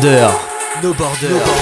Bayans présente No Border. No Border. No border.